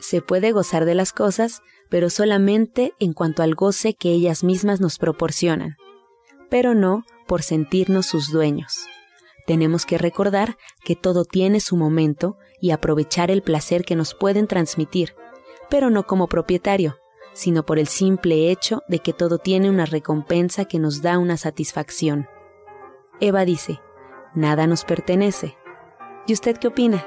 Se puede gozar de las cosas, pero solamente en cuanto al goce que ellas mismas nos proporcionan, pero no por sentirnos sus dueños. Tenemos que recordar que todo tiene su momento y aprovechar el placer que nos pueden transmitir, pero no como propietario, sino por el simple hecho de que todo tiene una recompensa que nos da una satisfacción. Eva dice, nada nos pertenece. ¿Y usted qué opina?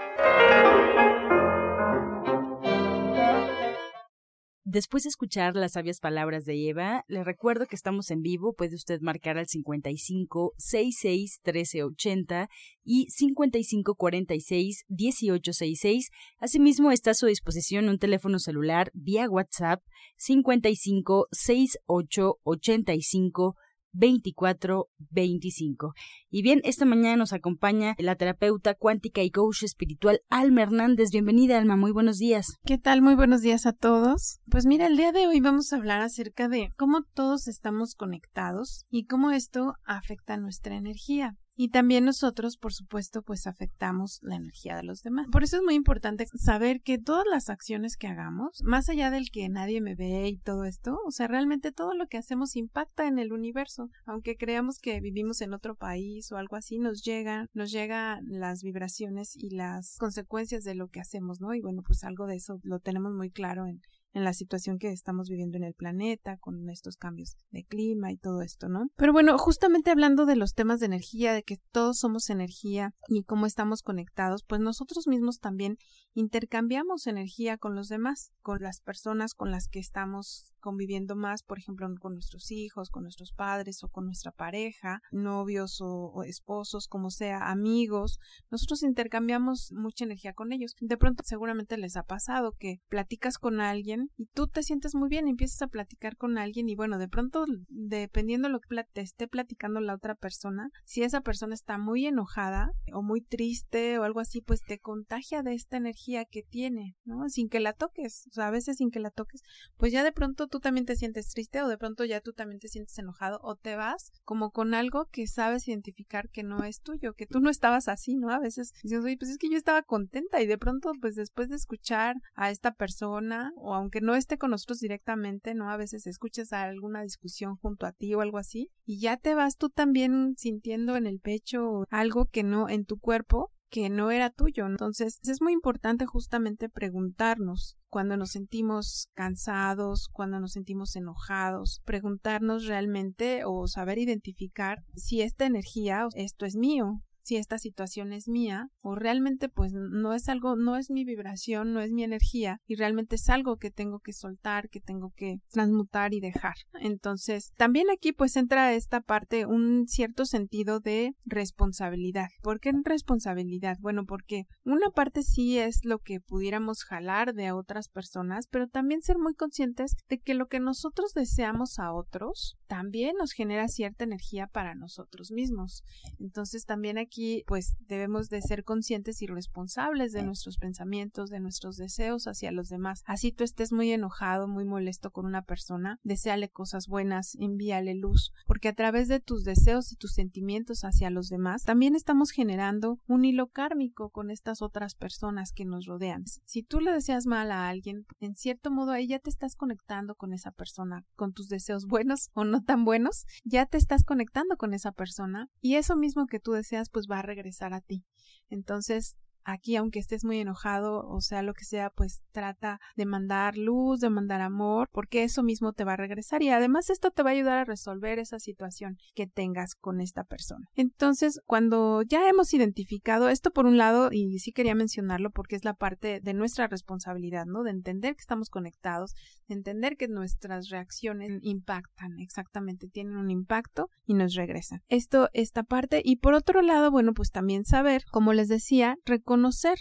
Después de escuchar las sabias palabras de Eva, le recuerdo que estamos en vivo. Puede usted marcar al 55 66 1380 y 55 46 1866. Asimismo, está a su disposición un teléfono celular vía WhatsApp 55 68 85 2425. Y bien, esta mañana nos acompaña la terapeuta cuántica y coach espiritual Alma Hernández. Bienvenida, Alma, muy buenos días. ¿Qué tal? Muy buenos días a todos. Pues mira, el día de hoy vamos a hablar acerca de cómo todos estamos conectados y cómo esto afecta nuestra energía. Y también nosotros, por supuesto, pues afectamos la energía de los demás. Por eso es muy importante saber que todas las acciones que hagamos, más allá del que nadie me ve y todo esto, o sea, realmente todo lo que hacemos impacta en el universo. Aunque creamos que vivimos en otro país o algo así, nos llegan, nos llegan las vibraciones y las consecuencias de lo que hacemos, ¿no? Y bueno, pues algo de eso lo tenemos muy claro en, en la situación que estamos viviendo en el planeta, con estos cambios de clima y todo esto, ¿no? Pero bueno, justamente hablando de los temas de energía, de que todos somos energía y cómo estamos conectados, pues nosotros mismos también intercambiamos energía con los demás, con las personas con las que estamos conviviendo más, por ejemplo, con nuestros hijos, con nuestros padres o con nuestra pareja, novios o, esposos, como sea, amigos, nosotros intercambiamos mucha energía con ellos. De pronto seguramente les ha pasado que platicas con alguien y tú te sientes muy bien, empiezas a platicar con alguien y bueno, de pronto, dependiendo lo que te esté platicando la otra persona, si esa persona está muy enojada o muy triste o algo así, pues te contagia de esta energía que tiene, ¿no? Sin que la toques, o sea, a veces sin que la toques, pues ya de pronto tú también te sientes triste o de pronto ya tú también te sientes enojado o te vas como con algo que sabes identificar que no es tuyo, que tú no estabas así, ¿no? A veces dices, oye, pues es que yo estaba contenta y de pronto, pues después de escuchar a esta persona o aunque no esté con nosotros directamente, ¿no? A veces escuchas alguna discusión junto a ti o algo así y ya te vas tú también sintiendo en el pecho algo que no en tu cuerpo que no era tuyo. Entonces es muy importante justamente preguntarnos cuando nos sentimos cansados, cuando nos sentimos enojados, preguntarnos realmente o saber identificar si esta energía, esto es mío, si esta situación es mía o realmente pues no es algo, no es mi vibración, no es mi energía y realmente es algo que tengo que soltar, que tengo que transmutar y dejar. Entonces, también aquí pues entra esta parte un cierto sentido de responsabilidad. ¿Por qué responsabilidad? Bueno, porque una parte sí es lo que pudiéramos jalar de otras personas, pero también ser muy conscientes de que lo que nosotros deseamos a otros también nos genera cierta energía para nosotros mismos. Entonces, también aquí aquí pues debemos de ser conscientes y responsables de nuestros pensamientos, de nuestros deseos hacia los demás. Así tú estés muy enojado, muy molesto con una persona, deseale cosas buenas, envíale luz, porque a través de tus deseos y tus sentimientos hacia los demás, también estamos generando un hilo kármico con estas otras personas que nos rodean. Si tú le deseas mal a alguien, en cierto modo ahí ya te estás conectando con esa persona, con tus deseos buenos o no tan buenos, ya te estás conectando con esa persona y eso mismo que tú deseas pues va a regresar a ti. Entonces, aquí aunque estés muy enojado o sea lo que sea, pues trata de mandar luz, de mandar amor, porque eso mismo te va a regresar y además esto te va a ayudar a resolver esa situación que tengas con esta persona. Entonces, cuando ya hemos identificado esto por un lado, y sí quería mencionarlo porque es la parte de nuestra responsabilidad, ¿no? De entender que estamos conectados, de entender que nuestras reacciones impactan, exactamente, tienen un impacto y nos regresan. Esto, esta parte, y por otro lado, bueno, pues también saber, como les decía, reconocer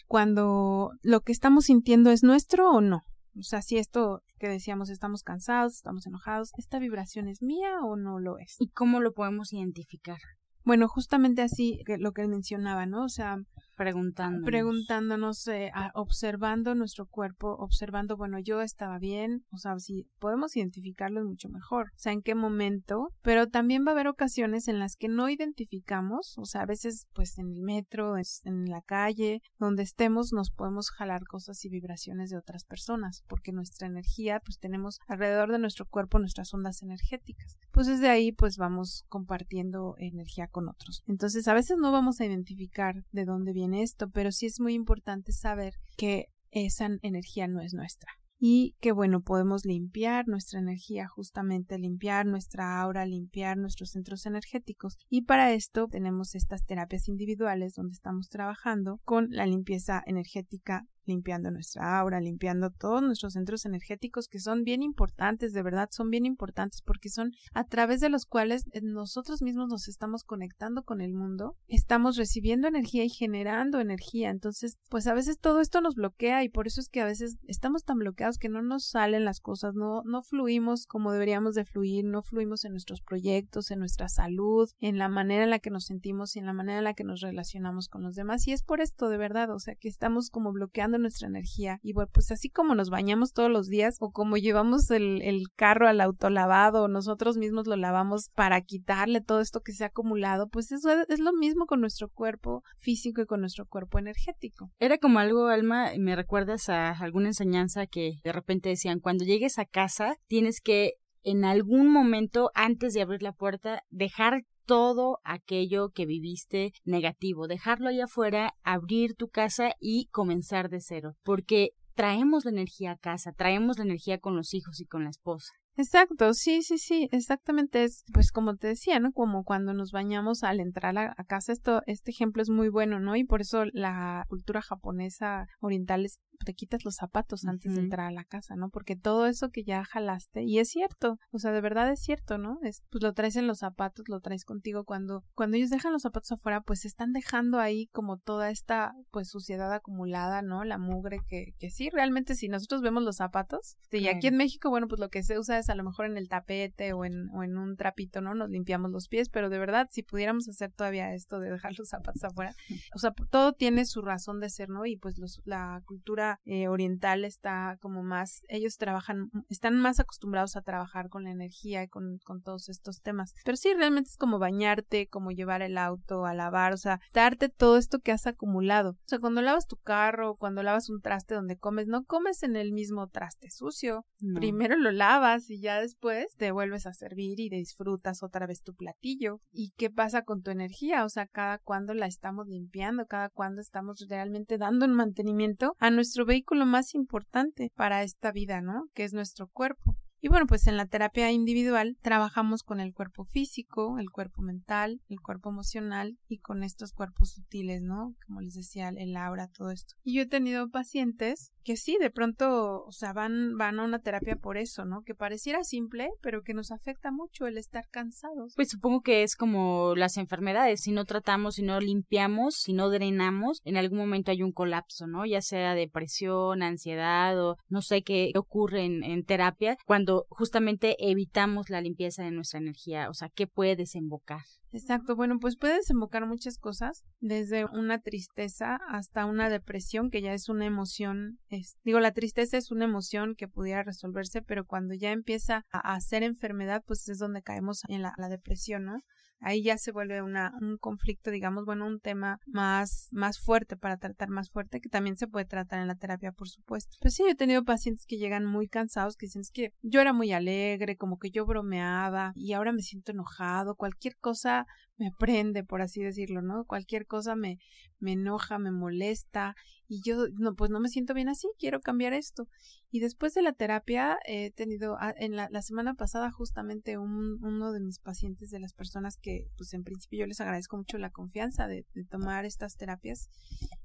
cuando lo que estamos sintiendo es nuestro o no. O sea, si esto que decíamos estamos cansados, estamos enojados, ¿esta vibración es mía o no lo es? ¿Y cómo lo podemos identificar? Bueno, justamente así que lo que él mencionaba, ¿no? O sea, preguntándonos, preguntándonos eh, observando nuestro cuerpo, observando, bueno, yo estaba bien, o sea, si podemos identificarlo mucho mejor, o sea, en qué momento, pero también va a haber ocasiones en las que no identificamos, o sea, a veces pues en el metro, en la calle, donde estemos, nos podemos jalar cosas y vibraciones de otras personas, porque nuestra energía, pues tenemos alrededor de nuestro cuerpo nuestras ondas energéticas. Pues desde ahí pues vamos compartiendo energía con otros. Entonces, a veces no vamos a identificar de dónde viene esto, pero sí es muy importante saber que esa energía no es nuestra y que bueno, podemos limpiar nuestra energía, justamente limpiar nuestra aura, limpiar nuestros centros energéticos. Y para esto tenemos estas terapias individuales donde estamos trabajando con la limpieza energética limpiando nuestra aura, limpiando todos nuestros centros energéticos que son bien importantes, de verdad son bien importantes porque son a través de los cuales eh, nosotros mismos nos estamos conectando con el mundo, estamos recibiendo energía y generando energía. Entonces, pues a veces todo esto nos bloquea y por eso es que a veces estamos tan bloqueados que no nos salen las cosas, no, no fluimos como deberíamos de fluir, no fluimos en nuestros proyectos, en nuestra salud, en la manera en la que nos sentimos y en la manera en la que nos relacionamos con los demás. Y es por esto, de verdad, o sea, que estamos como bloqueando nuestra energía. Y bueno, pues así como nos bañamos todos los días o como llevamos el, carro al autolavado o nosotros mismos lo lavamos para quitarle todo esto que se ha acumulado, pues eso es, lo mismo con nuestro cuerpo físico y con nuestro cuerpo energético. Era como algo, Alma, me recuerdas a alguna enseñanza que de repente decían, cuando llegues a casa tienes que en algún momento antes de abrir la puerta dejar todo aquello que viviste negativo, dejarlo allá afuera, abrir tu casa y comenzar de cero, porque traemos la energía a casa, traemos la energía con los hijos y con la esposa. Exacto, sí, sí, sí, exactamente es, pues como te decía, ¿no? Como cuando nos bañamos al entrar a, casa, esto, este ejemplo es muy bueno, ¿no? Y por eso la cultura japonesa oriental es te quitas los zapatos antes de entrar a la casa, ¿no? Porque todo eso que ya jalaste, y es cierto, o sea, de verdad es cierto, ¿no? Es, pues lo traes en los zapatos, lo traes contigo cuando, cuando ellos dejan los zapatos afuera, pues están dejando ahí como toda esta, pues, suciedad acumulada, ¿no? La mugre que, que sí, realmente si nosotros vemos los zapatos, y aquí en México, bueno, pues lo que se usa es a lo mejor en el tapete o en, o en un trapito, ¿no? Nos limpiamos los pies, pero de verdad, si pudiéramos hacer todavía esto de dejar los zapatos afuera, o sea, todo tiene su razón de ser, ¿no? Y pues los, la cultura eh, oriental está como más, ellos trabajan, están más acostumbrados a trabajar con la energía y con, con todos estos temas. Pero sí, realmente es como bañarte, como llevar el auto a lavar, o sea, darte todo esto que has acumulado. O sea, cuando lavas tu carro, cuando lavas un traste donde comes, no comes en el mismo traste sucio. Primero lo lavas y ya después te vuelves a servir y disfrutas otra vez tu platillo. ¿Y qué pasa con tu energía? O sea, cada cuando la estamos limpiando, cada cuando estamos realmente dando un mantenimiento a nuestro vehículo más importante para esta vida, ¿no? Que es nuestro cuerpo. Y bueno, pues en la terapia individual trabajamos con el cuerpo físico, el cuerpo mental, el cuerpo emocional y con estos cuerpos sutiles, ¿no? Como les decía, el aura, todo esto. Y yo he tenido pacientes que sí, de pronto, o sea, van, van a una terapia por eso, ¿no? Que pareciera simple, pero que nos afecta mucho el estar cansados. Pues supongo que es como las enfermedades, si no tratamos, si no limpiamos, si no drenamos, en algún momento hay un colapso, ¿no? Ya sea depresión, ansiedad o no sé qué ocurre en, en terapia, cuando justamente evitamos la limpieza de nuestra energía, o sea, ¿qué puede desembocar? Exacto, bueno, pues puede desembocar muchas cosas, desde una tristeza hasta una depresión, que ya es una emoción, es, digo, la tristeza es una emoción que pudiera resolverse, pero cuando ya empieza a, hacer enfermedad, pues es donde caemos en la depresión, ¿no? ahí ya se vuelve una, un conflicto, digamos, bueno, un tema más, más fuerte para tratar más fuerte, que también se puede tratar en la terapia, por supuesto. Pues sí, yo he tenido pacientes que llegan muy cansados, que dicen, es que yo era muy alegre, como que yo bromeaba y ahora me siento enojado, cualquier cosa me prende, por así decirlo, ¿no? Cualquier cosa me, me enoja, me molesta y yo, no, pues no me siento bien así, quiero cambiar esto. Y después de la terapia he tenido, ah, en la, semana pasada justamente un, uno de mis pacientes, de las personas que, pues en principio yo les agradezco mucho la confianza de, de tomar estas terapias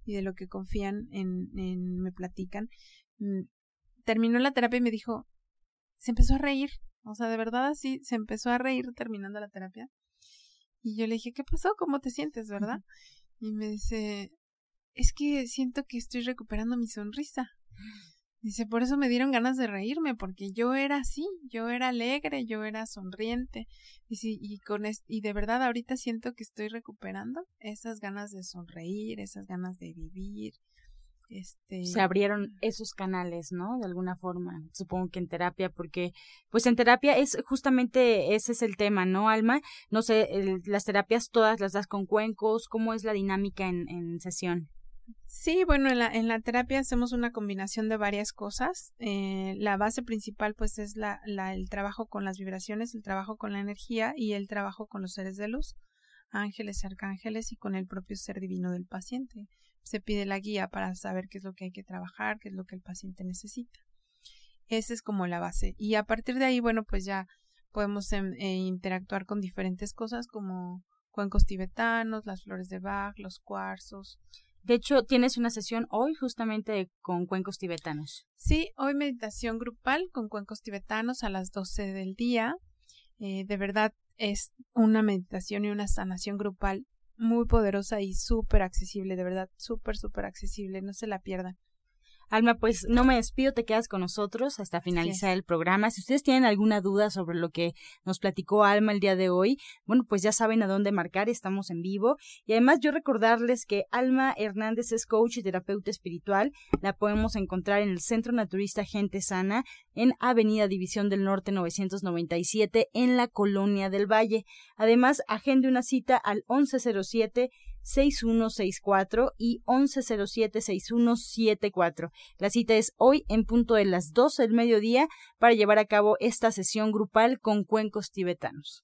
y de lo que confían en, en me platican, mm, terminó la terapia y me dijo, se empezó a reír, o sea, de verdad así, se empezó a reír terminando la terapia y yo le dije, ¿qué pasó? ¿Cómo te sientes, verdad? Y me dice, es que siento que estoy recuperando mi sonrisa. Dice, por eso me dieron ganas de reírme, porque yo era así, yo era alegre, yo era sonriente. Dice, y, con y de verdad ahorita siento que estoy recuperando esas ganas de sonreír, esas ganas de vivir, este... Se abrieron esos canales, ¿no? De alguna forma, supongo que en terapia, porque pues en terapia es justamente ese es el tema, ¿no, Alma? No sé, las terapias todas las das con cuencos, ¿cómo es la dinámica en, en sesión? Sí, bueno, en la, en la terapia hacemos una combinación de varias cosas. Eh, la base principal, pues, es la, la, el trabajo con las vibraciones, el trabajo con la energía y el trabajo con los seres de luz, ángeles, arcángeles y con el propio ser divino del paciente se pide la guía para saber qué es lo que hay que trabajar, qué es lo que el paciente necesita. Esa es como la base. Y a partir de ahí, bueno, pues ya podemos em, eh, interactuar con diferentes cosas como cuencos tibetanos, las flores de Bach, los cuarzos. De hecho, tienes una sesión hoy justamente con cuencos tibetanos. Sí, hoy meditación grupal con cuencos tibetanos a las 12 del día. Eh, de verdad es una meditación y una sanación grupal muy poderosa y súper accesible, de verdad, súper, súper accesible, no se la pierdan. Alma, pues no me despido, te quedas con nosotros hasta finalizar el programa. Si ustedes tienen alguna duda sobre lo que nos platicó Alma el día de hoy, bueno, pues ya saben a dónde marcar, estamos en vivo. Y además yo recordarles que Alma Hernández es coach y terapeuta espiritual. La podemos encontrar en el Centro Naturista Gente Sana, en Avenida División del Norte 997, en la Colonia del Valle. Además, agende una cita al 1107 6164 y 1107-6174. La cita es hoy en punto de las 12 del mediodía para llevar a cabo esta sesión grupal con cuencos tibetanos.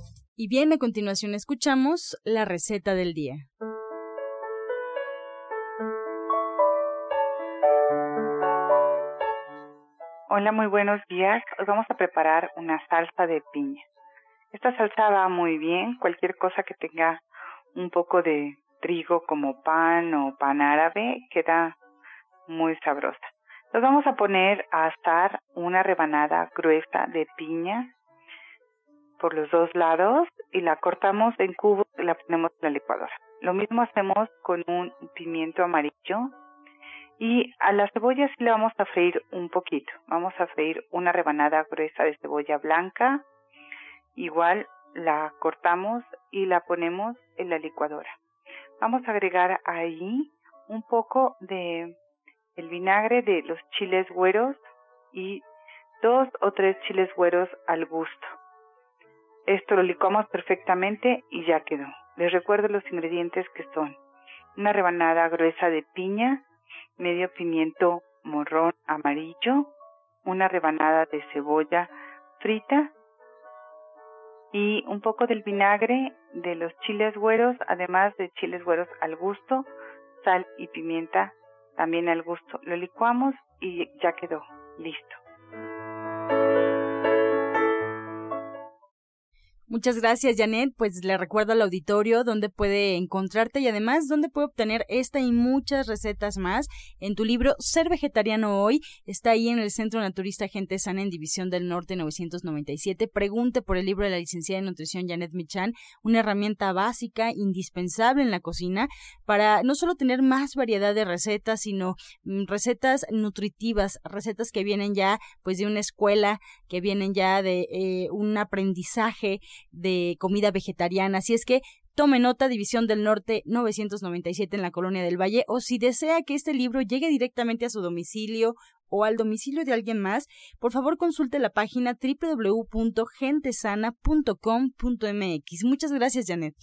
Y bien, a continuación escuchamos la receta del día. Hola, muy buenos días. Hoy vamos a preparar una salsa de piña. Esta salsa va muy bien, cualquier cosa que tenga un poco de trigo como pan o pan árabe queda muy sabrosa. Nos vamos a poner a asar una rebanada gruesa de piña por los dos lados y la cortamos en cubos y la ponemos en la licuadora. Lo mismo hacemos con un pimiento amarillo y a la cebolla sí le vamos a freír un poquito. Vamos a freír una rebanada gruesa de cebolla blanca. Igual la cortamos y la ponemos en la licuadora. Vamos a agregar ahí un poco de el vinagre de los chiles güeros y dos o tres chiles güeros al gusto. Esto lo licuamos perfectamente y ya quedó. Les recuerdo los ingredientes que son una rebanada gruesa de piña, medio pimiento morrón amarillo, una rebanada de cebolla frita y un poco del vinagre de los chiles güeros, además de chiles güeros al gusto, sal y pimienta también al gusto. Lo licuamos y ya quedó listo. Muchas gracias, Janet. Pues le recuerdo al auditorio dónde puede encontrarte y además dónde puede obtener esta y muchas recetas más. En tu libro Ser Vegetariano Hoy está ahí en el Centro Naturista Gente Sana en División del Norte 997. Pregunte por el libro de la licenciada en nutrición Janet Michan, una herramienta básica, indispensable en la cocina para no solo tener más variedad de recetas, sino mm, recetas nutritivas, recetas que vienen ya pues de una escuela, que vienen ya de eh, un aprendizaje de comida vegetariana. Así es que tome nota, División del Norte 997 en la Colonia del Valle, o si desea que este libro llegue directamente a su domicilio o al domicilio de alguien más, por favor consulte la página www.gentesana.com.mx. Muchas gracias, Janet.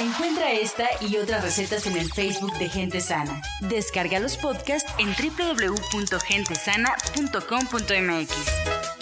Encuentra esta y otras recetas en el Facebook de Gente Sana. Descarga los podcasts en www.gentesana.com.mx.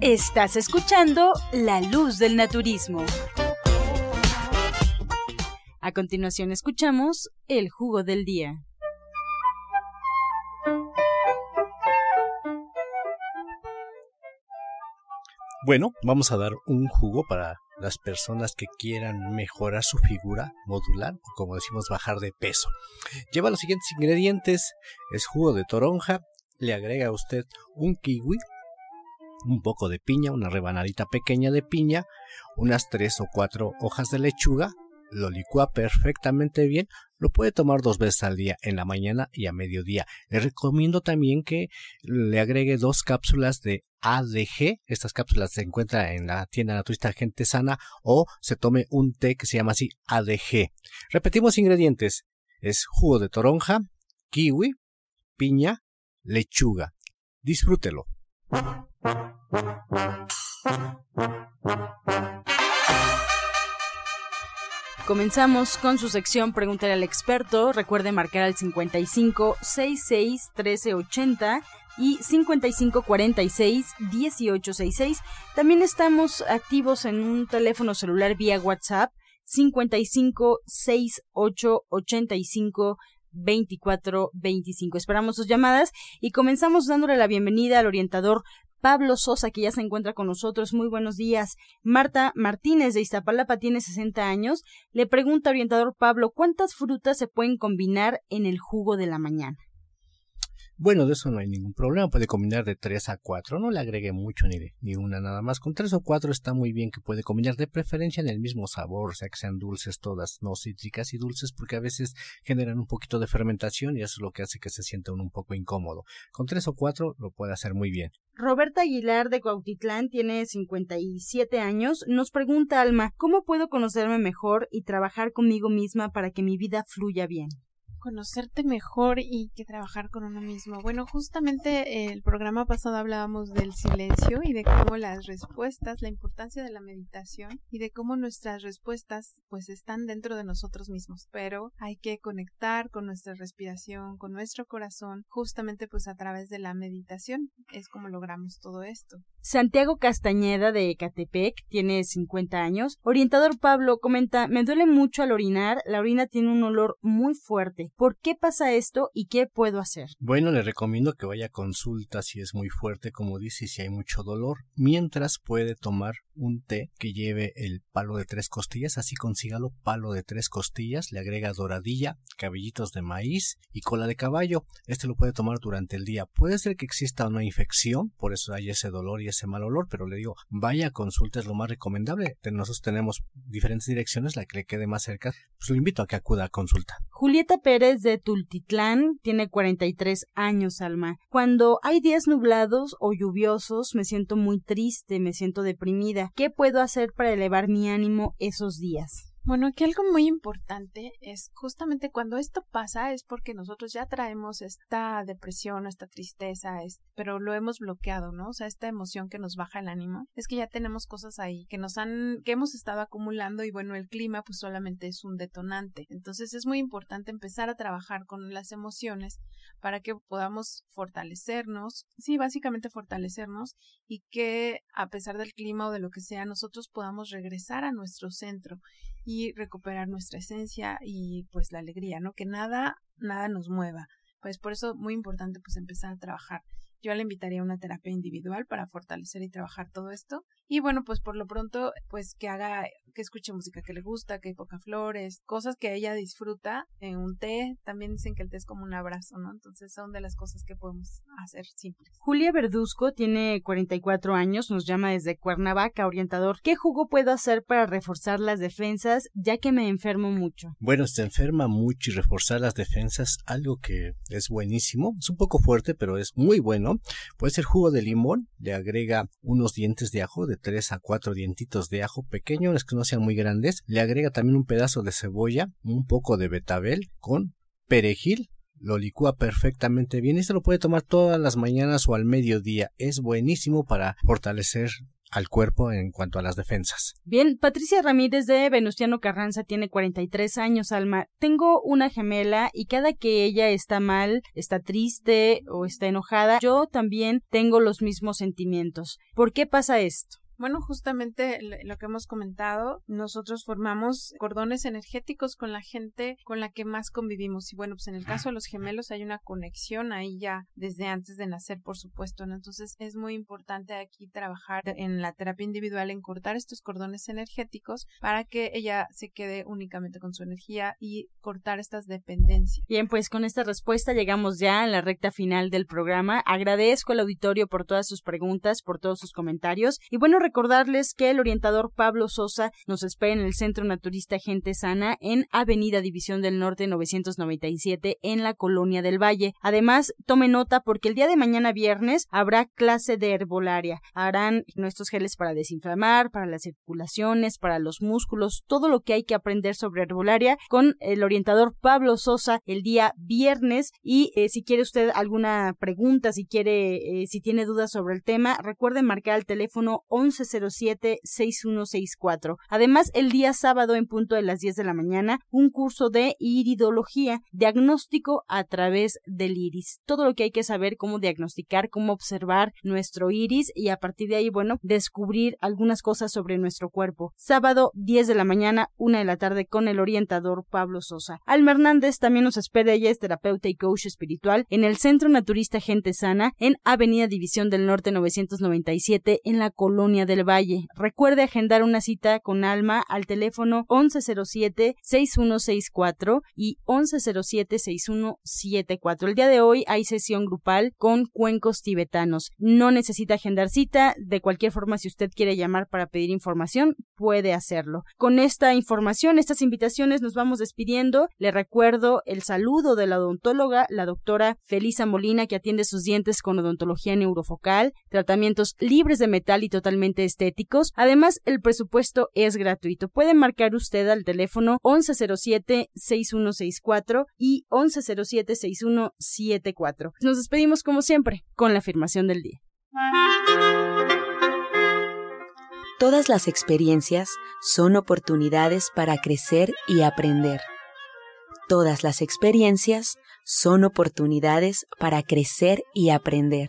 Estás escuchando La Luz del Naturismo. A continuación escuchamos El Jugo del Día. Bueno, vamos a dar un jugo para las personas que quieran mejorar su figura, modular o como decimos bajar de peso. Lleva los siguientes ingredientes. Es jugo de toronja, le agrega a usted un kiwi, un poco de piña, una rebanadita pequeña de piña, unas tres o cuatro hojas de lechuga, lo licúa perfectamente bien, lo puede tomar dos veces al día, en la mañana y a mediodía. Le recomiendo también que le agregue dos cápsulas de ADG, estas cápsulas se encuentran en la tienda naturista Gente Sana, o se tome un té que se llama así ADG. Repetimos ingredientes, es jugo de toronja, kiwi, piña, lechuga. Disfrútelo. Comenzamos con su sección Pregúntale al experto. Recuerde marcar al 55 66 13 80 y 55 46 18 66. También estamos activos en un teléfono celular vía WhatsApp 55 68 85 2425. Esperamos sus llamadas y comenzamos dándole la bienvenida al orientador Pablo Sosa, que ya se encuentra con nosotros. Muy buenos días. Marta Martínez de Iztapalapa tiene 60 años. Le pregunta, orientador Pablo, ¿cuántas frutas se pueden combinar en el jugo de la mañana? Bueno, de eso no hay ningún problema, puede combinar de 3 a 4, no le agregue mucho ni, ni una nada más, con 3 o 4 está muy bien que puede combinar de preferencia en el mismo sabor, o sea que sean dulces todas, no cítricas y dulces porque a veces generan un poquito de fermentación y eso es lo que hace que se sienta un poco incómodo. Con 3 o 4 lo puede hacer muy bien. Roberta Aguilar de Cuautitlán tiene 57 años. Nos pregunta Alma, ¿cómo puedo conocerme mejor y trabajar conmigo misma para que mi vida fluya bien? Conocerte mejor y que trabajar con uno mismo. Bueno, justamente el programa pasado hablábamos del silencio y de cómo las respuestas, la importancia de la meditación y de cómo nuestras respuestas pues están dentro de nosotros mismos, pero hay que conectar con nuestra respiración, con nuestro corazón, justamente pues a través de la meditación es como logramos todo esto. Santiago Castañeda de Ecatepec tiene 50 años. Orientador Pablo comenta, me duele mucho al orinar, la orina tiene un olor muy fuerte. ¿Por qué pasa esto y qué puedo hacer? Bueno, le recomiendo que vaya a consulta si es muy fuerte, como dice, si hay mucho dolor. Mientras puede tomar un té que lleve el palo de tres costillas, así consígalo palo de tres costillas, le agrega doradilla, cabellitos de maíz y cola de caballo. Este lo puede tomar durante el día. Puede ser que exista una infección, por eso hay ese dolor y ese mal olor, pero le digo, vaya a consulta, es lo más recomendable. Nosotros tenemos diferentes direcciones, la que le quede más cerca, pues lo invito a que acuda a consulta. Julieta Pérez de Tultitlán tiene 43 años, Alma. Cuando hay días nublados o lluviosos, me siento muy triste, me siento deprimida. ¿Qué puedo hacer para elevar mi ánimo esos días? Bueno, aquí algo muy importante es justamente cuando esto pasa es porque nosotros ya traemos esta depresión, esta tristeza, pero lo hemos bloqueado, ¿no? O sea, esta emoción que nos baja el ánimo, es que ya tenemos cosas ahí que nos han, que hemos estado acumulando y bueno, el clima pues solamente es un detonante. Entonces es muy importante empezar a trabajar con las emociones para que podamos fortalecernos, sí, básicamente fortalecernos y que a pesar del clima o de lo que sea, nosotros podamos regresar a nuestro centro y recuperar nuestra esencia y pues la alegría, ¿no? Que nada, nada nos mueva. Pues por eso muy importante pues empezar a trabajar yo le invitaría a una terapia individual para fortalecer y trabajar todo esto. Y bueno, pues por lo pronto, pues que haga, que escuche música que le gusta, que poca flores, cosas que ella disfruta, en un té, también dicen que el té es como un abrazo, ¿no? Entonces son de las cosas que podemos hacer simples. Julia Verduzco tiene 44 años, nos llama desde Cuernavaca, orientador. ¿Qué jugo puedo hacer para reforzar las defensas ya que me enfermo mucho? Bueno, se enferma mucho y reforzar las defensas, algo que es buenísimo, es un poco fuerte, pero es muy bueno. Puede ser jugo de limón, le agrega unos dientes de ajo, de 3 a 4 dientitos de ajo pequeños, que no sean muy grandes, le agrega también un pedazo de cebolla, un poco de betabel con perejil, lo licúa perfectamente bien y se lo puede tomar todas las mañanas o al mediodía. Es buenísimo para fortalecer al cuerpo en cuanto a las defensas. Bien, Patricia Ramírez de Venustiano Carranza tiene 43 años, Alma. Tengo una gemela y cada que ella está mal, está triste o está enojada, yo también tengo los mismos sentimientos. ¿Por qué pasa esto? Bueno, justamente lo que hemos comentado, nosotros formamos cordones energéticos con la gente con la que más convivimos. Y bueno, pues en el caso de los gemelos hay una conexión ahí ya desde antes de nacer, por supuesto. ¿no? Entonces es muy importante aquí trabajar en la terapia individual en cortar estos cordones energéticos para que ella se quede únicamente con su energía y cortar estas dependencias. Bien, pues con esta respuesta llegamos ya a la recta final del programa. Agradezco al auditorio por todas sus preguntas, por todos sus comentarios. Y bueno, recordarles que el orientador Pablo Sosa nos espera en el Centro Naturista Gente Sana en Avenida División del Norte 997 en la Colonia del Valle. Además, tome nota porque el día de mañana viernes habrá clase de herbolaria. Harán nuestros geles para desinflamar, para las circulaciones, para los músculos, todo lo que hay que aprender sobre herbolaria con el orientador Pablo Sosa el día viernes. Y eh, si quiere usted alguna pregunta, si quiere, eh, si tiene dudas sobre el tema, recuerden marcar el teléfono 11 1107-6164. Además, el día sábado en punto de las 10 de la mañana, un curso de iridología, diagnóstico a través del iris. Todo lo que hay que saber, cómo diagnosticar, cómo observar nuestro iris y a partir de ahí, bueno, descubrir algunas cosas sobre nuestro cuerpo. Sábado 10 de la mañana, 1 de la tarde con el orientador Pablo Sosa. Alma Hernández también nos espera, ella es terapeuta y coach espiritual en el Centro Naturista Gente Sana en Avenida División del Norte 997 en la colonia del Valle. Recuerde agendar una cita con Alma al teléfono 1107-6164 y 1107-6174. El día de hoy hay sesión grupal con cuencos tibetanos. No necesita agendar cita. De cualquier forma, si usted quiere llamar para pedir información, puede hacerlo. Con esta información, estas invitaciones, nos vamos despidiendo. Le recuerdo el saludo de la odontóloga, la doctora Felisa Molina, que atiende sus dientes con odontología neurofocal, tratamientos libres de metal y totalmente estéticos. Además, el presupuesto es gratuito. Puede marcar usted al teléfono 1107-6164 y 1107-6174. Nos despedimos como siempre con la afirmación del día. Todas las experiencias son oportunidades para crecer y aprender. Todas las experiencias son oportunidades para crecer y aprender.